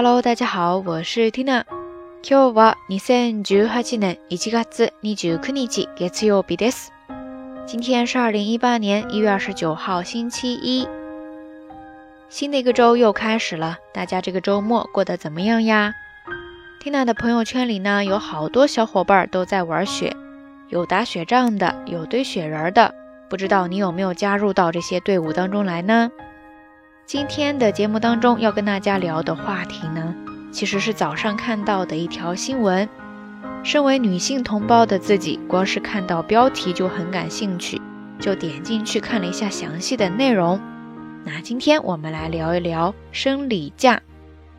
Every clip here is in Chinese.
Hello，大家好，我是 Tina。今日は二千十八年一月二十九日月曜日です。今天是二零一八年一月二十九号，星期一。新的一个周又开始了，大家这个周末过得怎么样呀？Tina 的朋友圈里呢，有好多小伙伴都在玩雪，有打雪仗的，有堆雪人的，不知道你有没有加入到这些队伍当中来呢？ 今天的节目当中要跟大家聊的话题呢，其实是早上看到的一条新闻。身为女性同胞的自己，光是看到标题就很感兴趣，就点进去看了一下详细的内容。那今天我们来聊一聊生理假。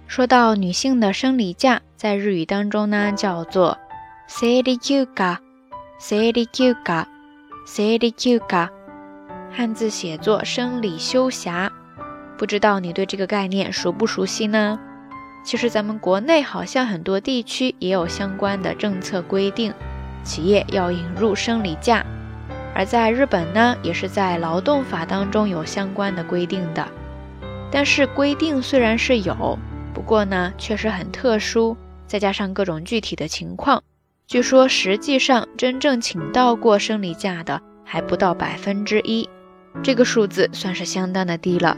说到女性的生理假，在日语当中呢叫做生理休假，生理休假，生理休假，汉字写作生理休暇。不知道你对这个概念熟不熟悉呢？其实咱们国内好像很多地区也有相关的政策规定，企业要引入生理假。而在日本呢，也是在劳动法当中有相关的规定的。但是规定虽然是有，不过呢确实很特殊，再加上各种具体的情况，据说实际上真正请到过生理假的还不到百分之一，这个数字算是相当的低了。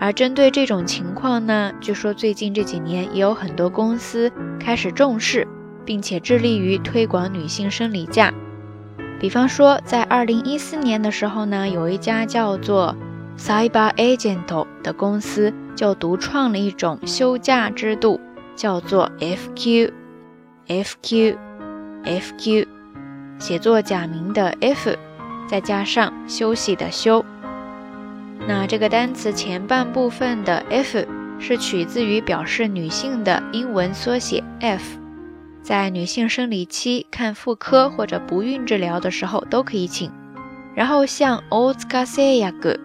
而针对这种情况呢，据说最近这几年也有很多公司开始重视，并且致力于推广女性生理假。比方说，在二零一四年的时候呢，有一家叫做 Cyber Agent 的公司就独创了一种休假制度，叫做 FQ，FQ，FQ，写作假名的 F，再加上休息的休。那这个单词前半部分的 f 是取自于表示女性的英文缩写 f，在女性生理期看妇科或者不孕治疗的时候都可以请。然后像 o z k a s e y a g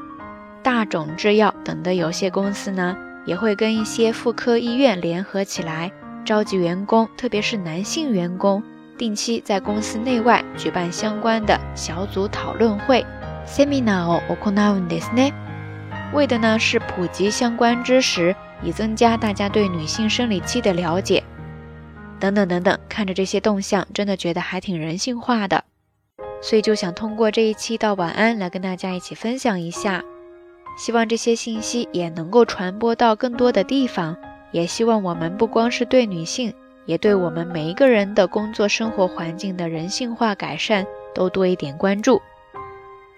大种制药等的有些公司呢，也会跟一些妇科医院联合起来，召集员工，特别是男性员工，定期在公司内外举办相关的小组讨论会 （seminar） を行うんですね。 为的呢是普及相关知识，以增加大家对女性生理期的了解，等等等等。看着这些动向，真的觉得还挺人性化的，所以就想通过这一期到晚安来跟大家一起分享一下，希望这些信息也能够传播到更多的地方，也希望我们不光是对女性，也对我们每一个人的工作生活环境的人性化改善都多一点关注。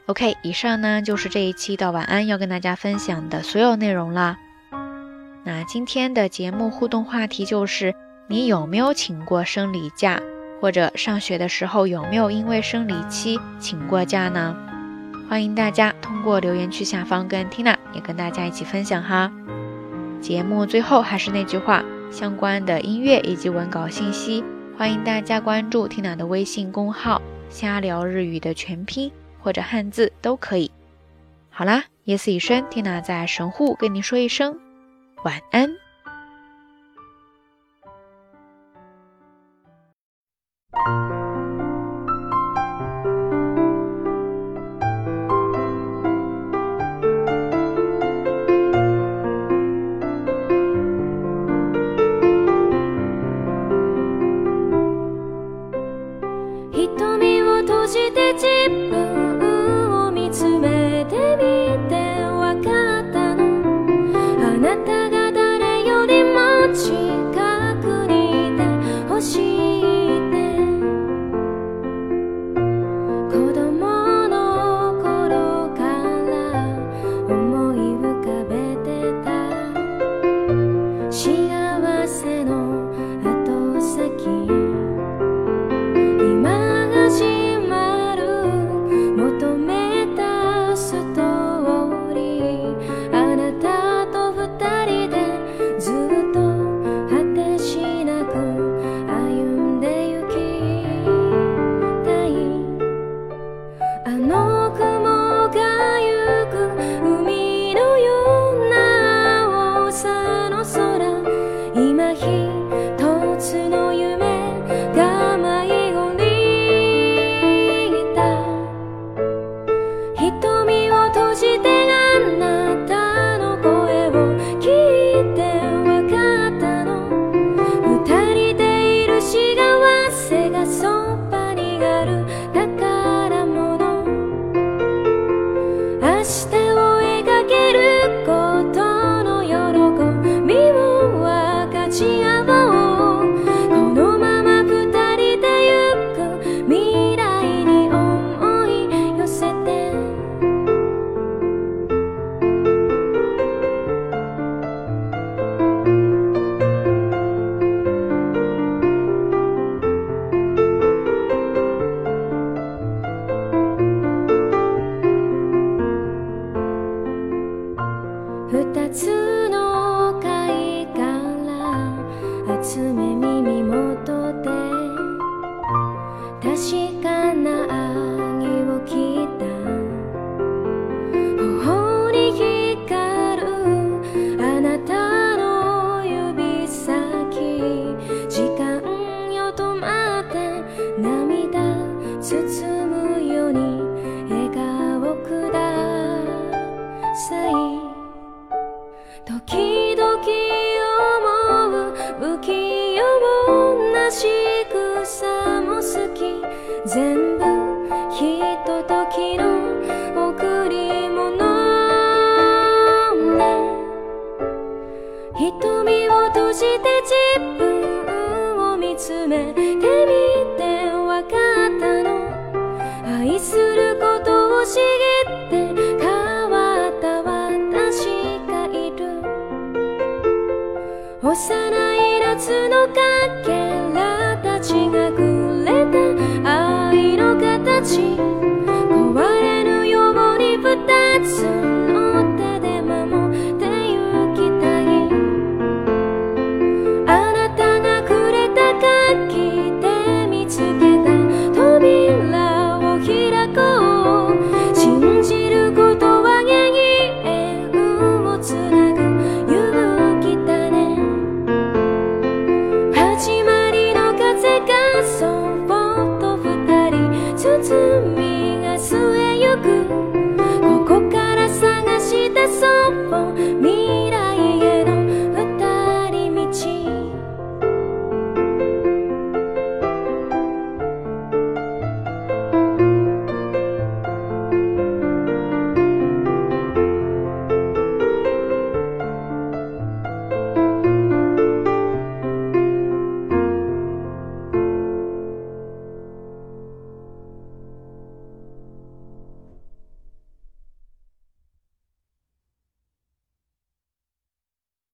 OK，以上呢就是这一期的晚安要跟大家分享的所有内容啦。那今天的节目互动话题就是：你有没有请过生理假，或者上学的时候有没有因为生理期请过假呢？欢迎大家通过留言区下方跟 Tina 也跟大家一起分享哈。节目最后还是那句话，相关的音乐以及文稿信息，欢迎大家关注 Tina 的微信公号“瞎聊日语”的全拼。或者汉字都可以。好啦，夜色已深，缇娜在神户跟您说一声晚安。瞳を閉じて自分を見つめてみてわかったの。愛することをちぎって変わった私がいる。幼い夏のかけらたちがくれた愛の形壊れぬように二つ